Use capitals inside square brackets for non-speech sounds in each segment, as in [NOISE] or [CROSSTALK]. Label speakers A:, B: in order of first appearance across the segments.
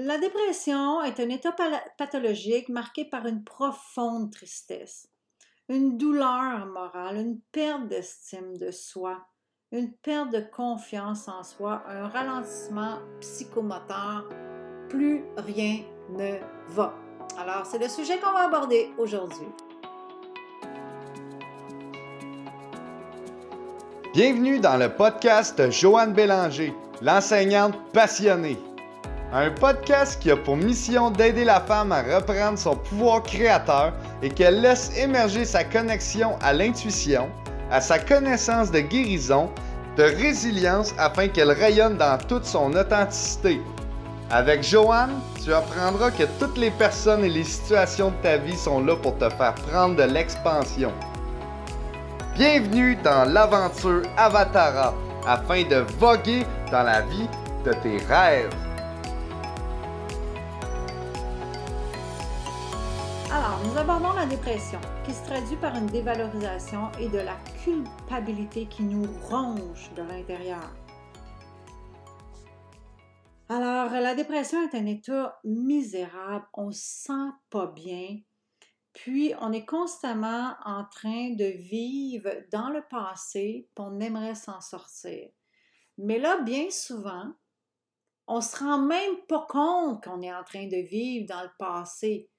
A: La dépression est un état pathologique marqué par une profonde tristesse, une douleur morale, une perte d'estime de soi, une perte de confiance en soi, un ralentissement psychomoteur. Plus rien ne va. Alors, c'est le sujet qu'on va aborder aujourd'hui.
B: Bienvenue dans le podcast Joanne Bélanger, l'enseignante passionnée. Un podcast qui a pour mission d'aider la femme à reprendre son pouvoir créateur et qu'elle laisse émerger sa connexion à l'intuition, à sa connaissance de guérison, de résilience afin qu'elle rayonne dans toute son authenticité. Avec Joanne, tu apprendras que toutes les personnes et les situations de ta vie sont là pour te faire prendre de l'expansion. Bienvenue dans l'aventure Avatara afin de voguer dans la vie de tes rêves.
A: Nous abordons la dépression, qui se traduit par une dévalorisation et de la culpabilité qui nous ronge de l'intérieur. Alors, la dépression est un état misérable, on se sent pas bien, puis on est constamment en train de vivre dans le passé, puis on aimerait s'en sortir. Mais là, bien souvent, on se rend même pas compte qu'on est en train de vivre dans le passé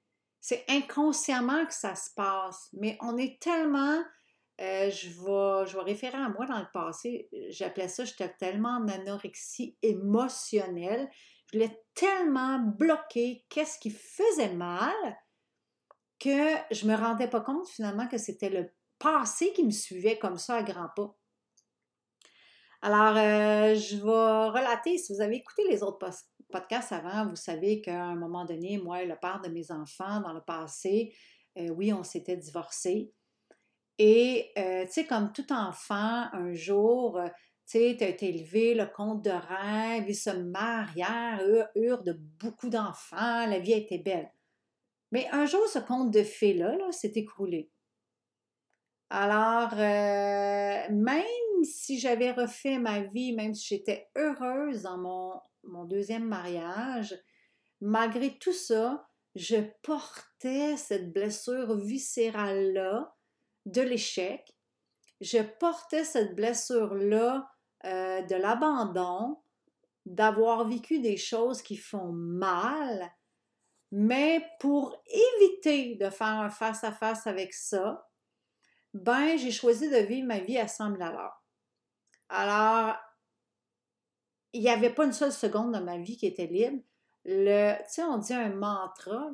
A: c'est inconsciemment que ça se passe, mais on est tellement, euh, je, vais, je référer à moi dans le passé, j'appelais ça, j'étais tellement en anorexie émotionnelle, je l'ai tellement bloqué, qu'est-ce qui faisait mal, que je me rendais pas compte finalement que c'était le passé qui me suivait comme ça à grands pas. Alors, euh, je vais relater, si vous avez écouté les autres podcast avant, vous savez qu'à un moment donné, moi et le père de mes enfants, dans le passé, euh, oui, on s'était divorcés. Et, euh, tu sais, comme tout enfant, un jour, euh, tu sais, tu as été élevé, le conte de rêve, ils se marièrent, eurent de beaucoup d'enfants, la vie était belle. Mais un jour, ce conte de fées-là -là, s'est écroulé. Alors, même si j'avais refait ma vie, même si j'étais heureuse dans mon mon deuxième mariage, malgré tout ça, je portais cette blessure viscérale-là de l'échec. Je portais cette blessure-là euh, de l'abandon, d'avoir vécu des choses qui font mal, mais pour éviter de faire un face-à-face avec ça, ben, j'ai choisi de vivre ma vie à 100 000 Alors, il n'y avait pas une seule seconde dans ma vie qui était libre. Tu sais, on dit un mantra.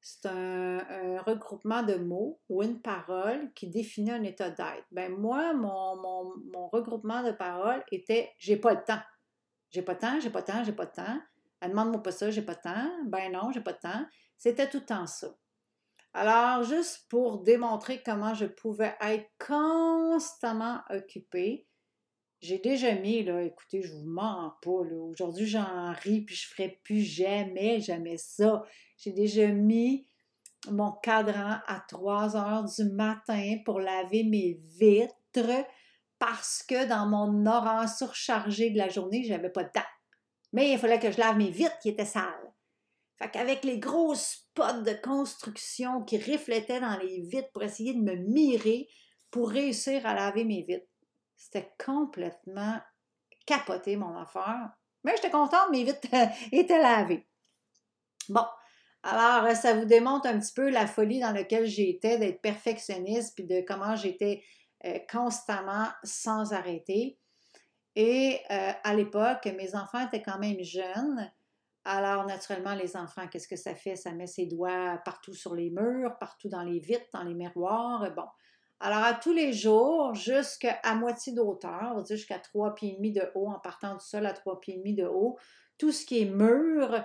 A: C'est un, regroupement de mots ou une parole qui définit un état d'être. Ben moi, mon, mon, regroupement de paroles était j'ai pas le temps. J'ai pas le temps, j'ai pas le temps, j'ai pas le temps. Elle demande-moi pas ça, j'ai pas le temps. Ben non, j'ai pas le temps. C'était tout le temps ça. Alors, juste pour démontrer comment je pouvais être constamment occupée, j'ai déjà mis, là, écoutez, je vous mens pas. Aujourd'hui, j'en ris, puis je ferai plus jamais, jamais ça. J'ai déjà mis mon cadran à 3 heures du matin pour laver mes vitres parce que dans mon horaire surchargé de la journée, j'avais pas de temps. Mais il fallait que je lave mes vitres qui étaient sales. Fait qu'avec les gros spots de construction qui reflétaient dans les vitres pour essayer de me mirer pour réussir à laver mes vitres. C'était complètement capoté, mon affaire. Mais j'étais contente, mes vitres [LAUGHS] étaient lavées. Bon, alors ça vous démontre un petit peu la folie dans laquelle j'étais d'être perfectionniste, puis de comment j'étais euh, constamment sans arrêter. Et euh, à l'époque, mes enfants étaient quand même jeunes. Alors, naturellement, les enfants, qu'est-ce que ça fait? Ça met ses doigts partout sur les murs, partout dans les vitres, dans les miroirs. Bon, alors, à tous les jours, jusqu'à moitié d'auteur, on va dire jusqu'à trois pieds et demi de haut, en partant du sol à trois pieds et demi de haut, tout ce qui est mur,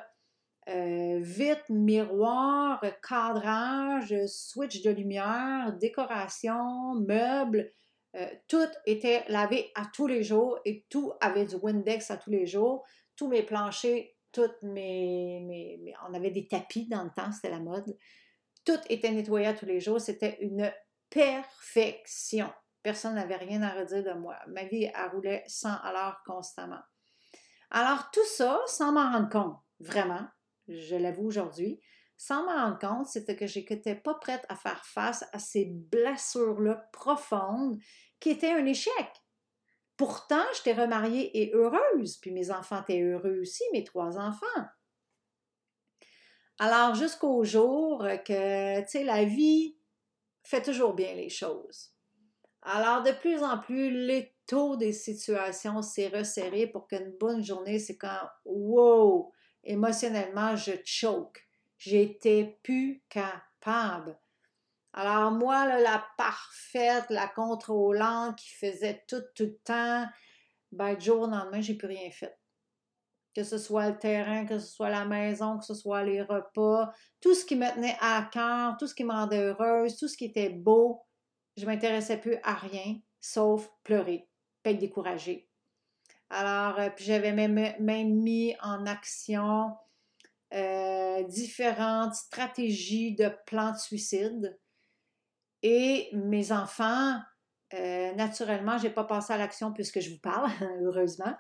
A: euh, vitre, miroir, cadrage, switch de lumière, décoration, meubles, euh, tout était lavé à tous les jours et tout avait du Windex à tous les jours. Tous mes planchers, toutes mes on avait des tapis dans le temps, c'était la mode. Tout était nettoyé à tous les jours. C'était une perfection. Personne n'avait rien à redire de moi. Ma vie, elle roulait sans à l'heure constamment. Alors, tout ça, sans m'en rendre compte. vraiment, je l'avoue aujourd'hui, sans m'en rendre compte, c'était que je n'étais pas prête à faire face à ces blessures-là profondes qui étaient un échec. Pourtant, j'étais remariée et heureuse, puis mes enfants étaient heureux aussi, mes trois enfants. Alors, jusqu'au jour que, tu sais, la vie fait toujours bien les choses. Alors, de plus en plus, les taux des situations s'est resserré pour qu'une bonne journée, c'est quand, wow, émotionnellement, je choke. J'étais plus capable. Alors, moi, la parfaite, la contrôlante qui faisait tout, tout le temps, ben, du jour au lendemain, j'ai plus rien fait. Que ce soit le terrain, que ce soit la maison, que ce soit les repas, tout ce qui me tenait à cœur, tout ce qui me rendait heureuse, tout ce qui était beau, je m'intéressais plus à rien, sauf pleurer, pas être découragée. Alors, euh, puis j'avais même, mis en action euh, différentes stratégies de plans de suicide. Et mes enfants, euh, naturellement, je n'ai pas passé à l'action puisque je vous parle, [LAUGHS] heureusement.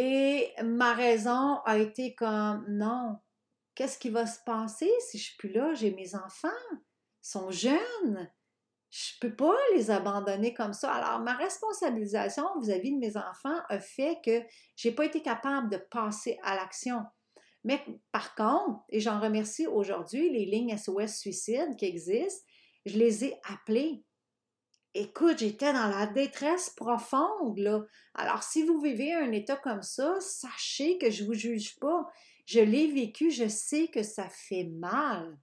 A: Et ma raison a été comme non, qu'est-ce qui va se passer si je suis plus là? J'ai mes enfants, ils sont jeunes, je peux pas les abandonner comme ça. Alors, ma responsabilisation vis-à-vis de mes enfants a fait que je n'ai pas été capable de passer à l'action. Mais par contre, et j'en remercie aujourd'hui, les lignes SOS Suicide qui existent, je les ai appelées. Écoute, j'étais dans la détresse profonde. Alors, si vous vivez un état comme ça, sachez que je ne vous juge pas. Je l'ai vécu, je sais que ça fait mal.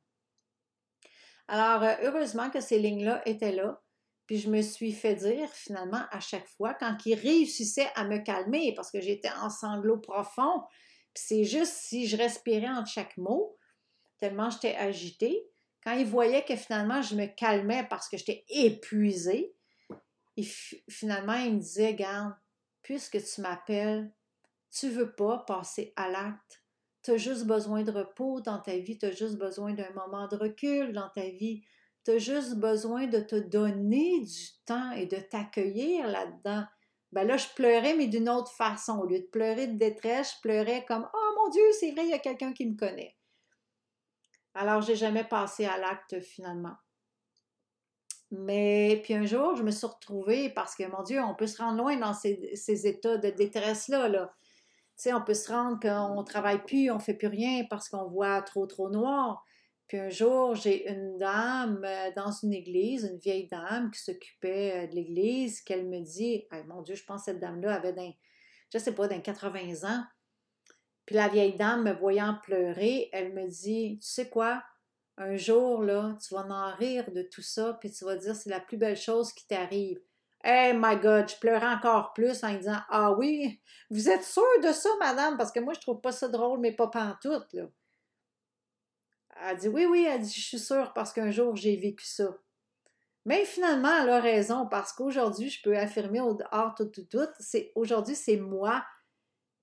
A: Alors, euh, heureusement que ces lignes-là étaient là. Puis je me suis fait dire finalement à chaque fois, quand ils réussissaient à me calmer, parce que j'étais en sanglots profonds, puis c'est juste si je respirais entre chaque mot, tellement j'étais agitée, quand ils voyaient que finalement je me calmais parce que j'étais épuisée, finalement ils me disaient, garde, puisque tu m'appelles, tu veux pas passer à l'acte, tu as juste besoin de repos dans ta vie, tu as juste besoin d'un moment de recul dans ta vie, tu as juste besoin de te donner du temps et de t'accueillir là-dedans. Ben là, je pleurais, mais d'une autre façon. Au lieu de pleurer de détresse, je pleurais comme Oh mon Dieu, c'est vrai, il y a quelqu'un qui me connaît. Alors, j'ai jamais passé à l'acte finalement. Mais puis un jour, je me suis retrouvée parce que, mon Dieu, on peut se rendre loin dans ces, états de détresse-là. Là sais, on peut se rendre qu'on ne travaille plus, on ne fait plus rien parce qu'on voit trop, trop noir. Puis un jour, j'ai une dame euh, dans une église, une vieille dame qui s'occupait euh, de l'église, qu'elle me dit Mon Dieu, je pense que cette dame-là avait, d'un, je sais pas, d'un 80 ans. Puis la vieille dame, me voyant pleurer, elle me dit Tu sais quoi? Un jour, là, tu vas en rire de tout ça, puis tu vas dire C'est la plus belle chose qui t'arrive. Hey my God, je pleurais encore plus en disant Ah oui, vous êtes sûre de ça, madame? Parce que moi, je trouve pas ça drôle, mais pas pantoute, là. Elle dit Oui, oui, elle dit Je suis sûre parce qu'un jour, j'ai vécu ça. Mais finalement, elle a raison parce qu'aujourd'hui, je peux affirmer au dehors tout, tout, tout, c'est aujourd'hui, c'est moi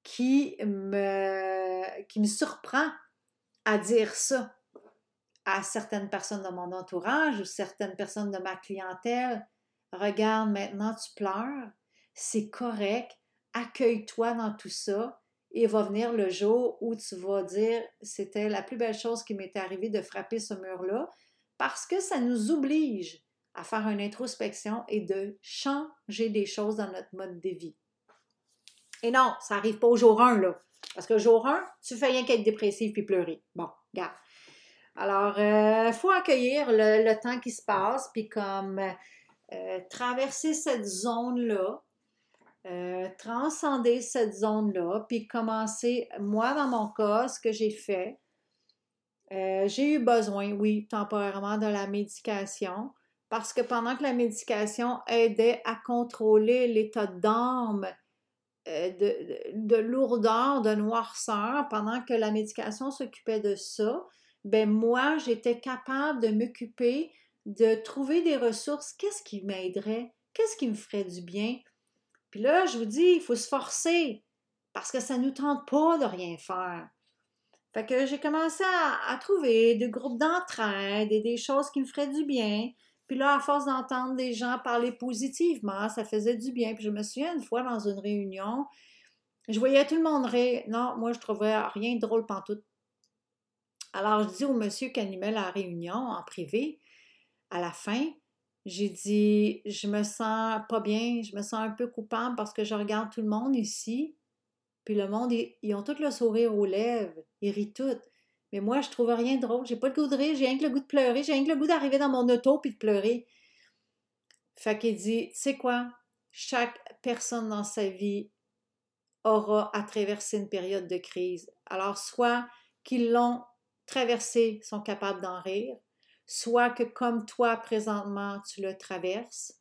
A: qui me, surprend à dire ça à certaines personnes de mon entourage ou certaines personnes de ma clientèle. Regarde, maintenant tu pleures, c'est correct, accueille-toi dans tout ça et va venir le jour où tu vas dire c'était la plus belle chose qui m'était arrivée de frapper ce mur-là parce que ça nous oblige à faire une introspection et de changer des choses dans notre mode de vie. Et non, ça n'arrive pas au jour 1, là. Parce que jour 1, tu fais rien qu'être dépressif puis pleurer. Bon, regarde. Alors, il euh, faut accueillir le, temps qui se passe, puis comme euh, traverser cette zone-là, euh, transcender cette zone-là, puis commencer, moi dans mon cas, ce que j'ai fait, j'ai eu besoin, oui, temporairement de la médication, parce que pendant que la médication aidait à contrôler l'état d'âme, de, de, lourdeur, de noirceur, pendant que la médication s'occupait de ça, ben moi, j'étais capable de m'occuper de trouver des ressources. Qu'est-ce qui m'aiderait? Qu'est-ce qui me ferait du bien? Puis là, je vous dis, il faut se forcer parce que ça ne nous tente pas de rien faire. Fait que j'ai commencé à, trouver des groupes d'entraide et des choses qui me feraient du bien. Puis là, à force d'entendre des gens parler positivement, ça faisait du bien. Puis je me souviens une fois dans une réunion, Je voyais tout le monde rire. Non, moi, je trouvais rien de drôle pantoute. Alors, je dis au monsieur qui animait la réunion en privé, à la fin, j'ai dit, je me sens pas bien, je me sens un peu coupable parce que je regarde tout le monde ici, puis le monde, ils, ont tout le sourire aux lèvres, ils rient tout. Mais moi, je trouve rien de drôle. J'ai pas le goût de rire, j'ai rien que le goût de pleurer, j'ai rien que le goût d'arriver dans mon auto puis de pleurer. Fait qu'il dit, sais quoi? Chaque personne dans sa vie aura à traverser une période de crise. Alors, soit qu'ils l'ont traversé, sont capables d'en rire, soit que comme toi présentement, tu le traverses,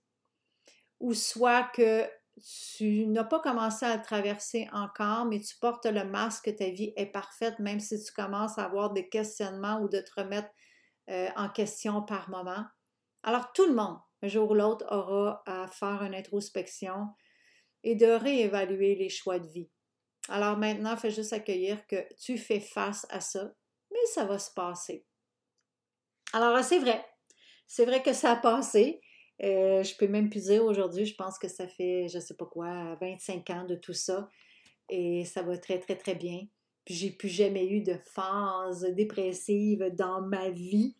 A: ou soit que tu n'as pas commencé à le traverser encore, mais tu portes le masque que ta vie est parfaite, même si tu commences à avoir des questionnements ou de te remettre euh, en question par moment. Alors tout le monde, un jour ou l'autre, aura à faire une introspection et de réévaluer les choix de vie. Alors maintenant, fais juste accueillir que tu fais face à ça, mais ça va se passer. Alors c'est vrai, c'est vrai que ça a passé. Euh, je peux même plus dire aujourd'hui, je pense que ça fait, je sais pas quoi, 25 ans de tout ça. Et ça va très, très, très bien. Puis j'ai plus jamais eu de phase dépressive dans ma vie.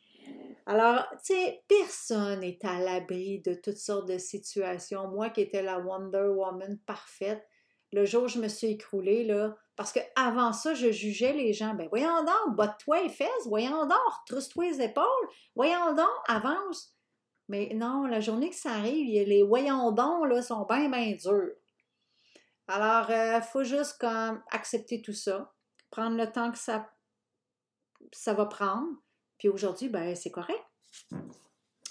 A: Alors, tu sais, personne n'est à l'abri de toutes sortes de situations. Moi qui étais la Wonder Woman parfaite, le jour où je me suis écroulée, parce qu'avant ça, je jugeais les gens. Ben, voyons donc, botte-toi les fesses, voyons donc, retrousse-toi les épaules, voyons donc, avance. Mais non, la journée que ça arrive, les voyons donc, là, sont bien, bien durs. Alors, il euh, faut juste comme accepter tout ça, prendre le temps que ça, ça va prendre. Puis aujourd'hui, ben, c'est correct.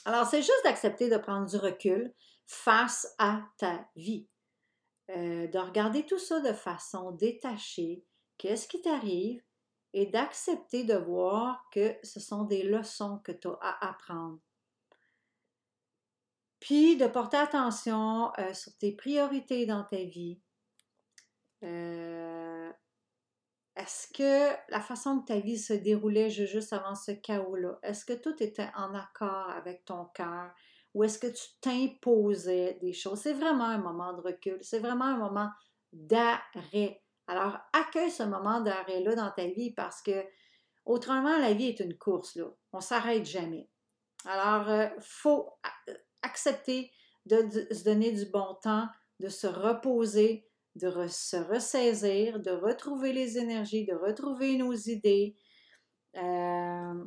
A: Alors, c'est juste d'accepter de prendre du recul face à ta vie. Euh, de regarder tout ça de façon détachée, qu'est-ce qui t'arrive, et d'accepter de voir que ce sont des leçons que tu as à apprendre. Puis de porter attention euh, sur tes priorités dans ta vie. Euh, est-ce que la façon que ta vie se déroulait juste avant ce chaos-là, est-ce que tout était en accord avec ton cœur? ou est-ce que tu t'imposais des choses? C'est vraiment un moment de recul, c'est vraiment un moment d'arrêt. Alors, accueille ce moment d'arrêt-là dans ta vie parce que, autrement, la vie est une course, là. On s'arrête jamais. Alors, euh, faut accepter de, se donner du bon temps, de se reposer, de se ressaisir, de retrouver les énergies, de retrouver nos idées. Euh,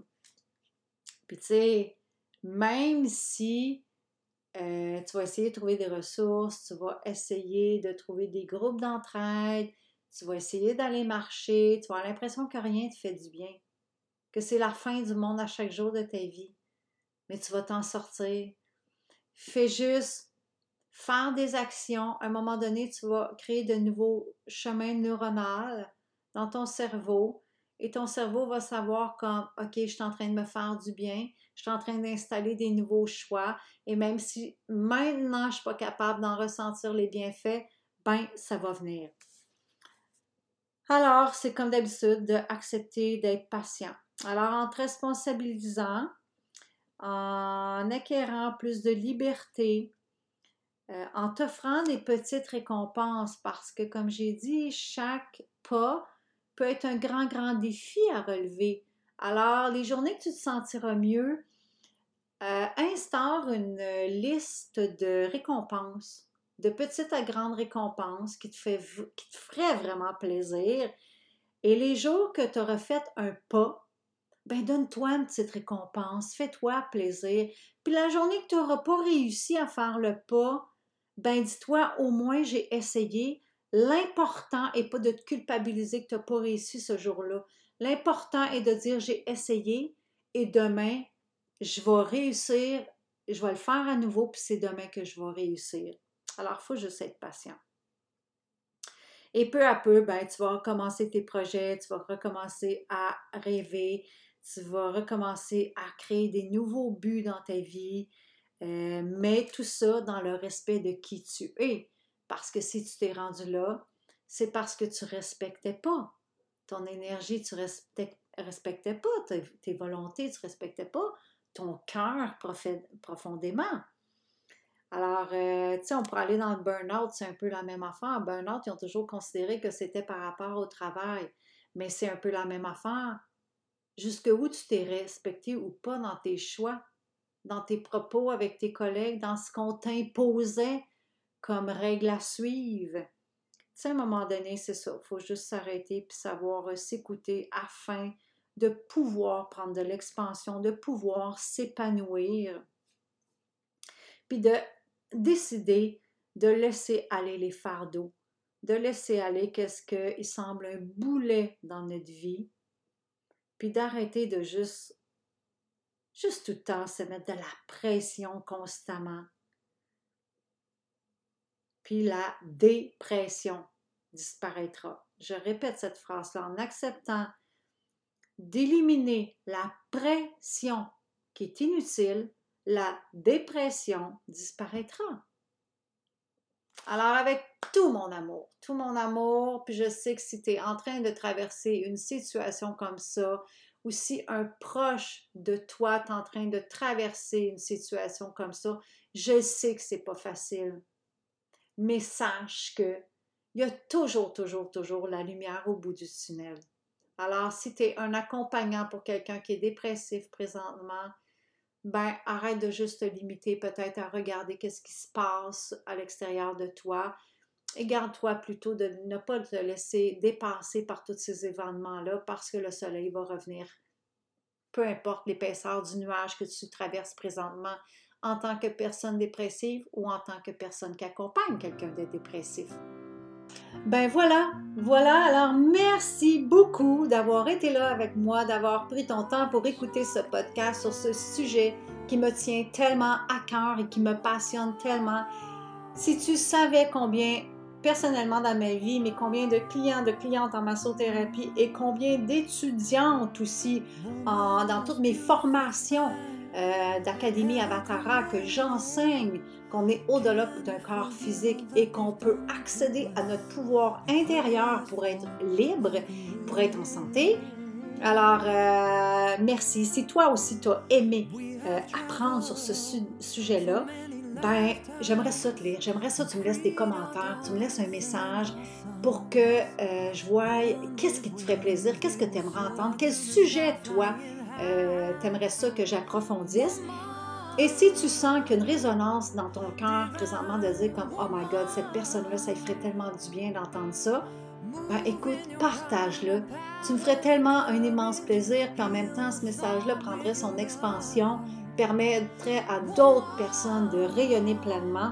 A: puis, tu sais, même si euh, tu vas essayer de trouver des ressources, tu vas essayer de trouver des groupes d'entraide, tu vas essayer d'aller marcher, tu vas avoir l'impression que rien te fait du bien, que c'est la fin du monde à chaque jour de ta vie, mais tu vas t'en sortir. Fais juste faire des actions. À un moment donné, tu vas créer de nouveaux chemins neuronaux dans ton cerveau et ton cerveau va savoir comme, OK, je suis en train de me faire du bien, je suis en train d'installer des nouveaux choix. Et même si maintenant je ne suis pas capable d'en ressentir les bienfaits, ben ça va venir. Alors, c'est comme d'habitude d'accepter d'être patient. Alors, en te responsabilisant, en acquérant plus de liberté, euh, en t'offrant des petites récompenses, parce que, comme j'ai dit, chaque pas peut être un grand, grand défi à relever. Alors, les journées que tu te sentiras mieux, euh, instaure une liste de récompenses, de petites à grandes récompenses qui te, fait, qui te feraient vraiment plaisir. Et les jours que tu auras fait un pas, ben donne-toi une petite récompense, fais-toi plaisir. Puis la journée que tu n'auras pas réussi à faire le pas, ben dis-toi au moins j'ai essayé. L'important n'est pas de te culpabiliser que tu n'as pas réussi ce jour-là. L'important est de dire j'ai essayé et demain, je vais réussir, je vais le faire à nouveau, puis c'est demain que je vais réussir. Alors, il faut juste être patient. Et peu à peu, ben, tu vas recommencer tes projets, tu vas recommencer à rêver, tu vas recommencer à créer des nouveaux buts dans ta vie, euh, mais tout ça dans le respect de qui tu es. Parce que si tu t'es rendu là, c'est parce que tu respectais pas ton énergie, tu ne respectais pas tes, volontés, tu respectais pas ton cœur profondément. Alors, euh, tu sais, on pourrait aller dans le burn-out, c'est un peu la même affaire. Burn-out, ils ont toujours considéré que c'était par rapport au travail, mais c'est un peu la même affaire. Jusqu'où tu t'es respecté ou pas dans tes choix, dans tes propos avec tes collègues, dans ce qu'on t'imposait comme règle à suivre. Tu sais, à un moment donné, c'est ça. Il faut juste s'arrêter puis savoir euh, s'écouter afin de pouvoir prendre de l'expansion, de pouvoir s'épanouir, puis de décider de laisser aller les fardeaux, de laisser aller qu'est-ce qui semble un boulet dans notre vie, puis d'arrêter de juste, juste tout le temps se mettre de la pression constamment. Puis la dépression disparaîtra. Je répète cette phrase-là en acceptant d'éliminer la pression qui est inutile, la dépression disparaîtra. Alors avec tout mon amour, tout mon amour, puis je sais que si tu es en train de traverser une situation comme ça, ou si un proche de toi est en train de traverser une situation comme ça, je sais que c'est pas facile. Mais sache que il y a toujours, toujours, toujours la lumière au bout du tunnel. Alors, si tu es un accompagnant pour quelqu'un qui est dépressif présentement, ben arrête de juste te limiter peut-être à regarder qu'est-ce qui se passe à l'extérieur de toi et garde-toi plutôt de ne pas te laisser dépasser par tous ces événements-là parce que le soleil va revenir. Peu importe l'épaisseur du nuage que tu traverses présentement en tant que personne dépressive ou en tant que personne qui accompagne quelqu'un de dépressif. Ben voilà, voilà. Alors merci beaucoup d'avoir été là avec moi, d'avoir pris ton temps pour écouter ce podcast sur ce sujet qui me tient tellement à cœur et qui me passionne tellement. Si tu savais combien personnellement dans ma vie, mais combien de clients, de clientes en massothérapie et combien d'étudiantes aussi dans toutes mes formations euh, d'Académie Avatara que j'enseigne qu'on est au-delà d'un corps physique et qu'on peut accéder à notre pouvoir intérieur pour être libre, pour être en santé. Alors, euh, merci. Si toi aussi tu as aimé euh, apprendre sur ce sujet-là, ben, j'aimerais ça te lire. J'aimerais ça que tu me laisses des commentaires, tu me laisses un message pour que je voie qu'est-ce qui te ferait plaisir, qu'est-ce que tu aimerais entendre, quel sujet, toi, euh, t'aimerais ça que j'approfondisse? Et si tu sens qu'une résonance dans ton cœur présentement de dire comme Oh my God, cette personne-là, ça lui ferait tellement du bien d'entendre ça, ben écoute, partage-le. Tu me ferais tellement un immense plaisir, puis en même temps, ce message-là prendrait son expansion, permettrait à d'autres personnes de rayonner pleinement.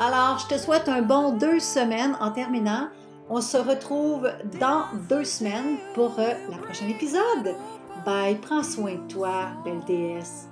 A: Alors, je te souhaite un bon deux semaines en terminant. On se retrouve dans deux semaines pour euh, le prochain épisode. Bye, prends soin de toi, belle déesse.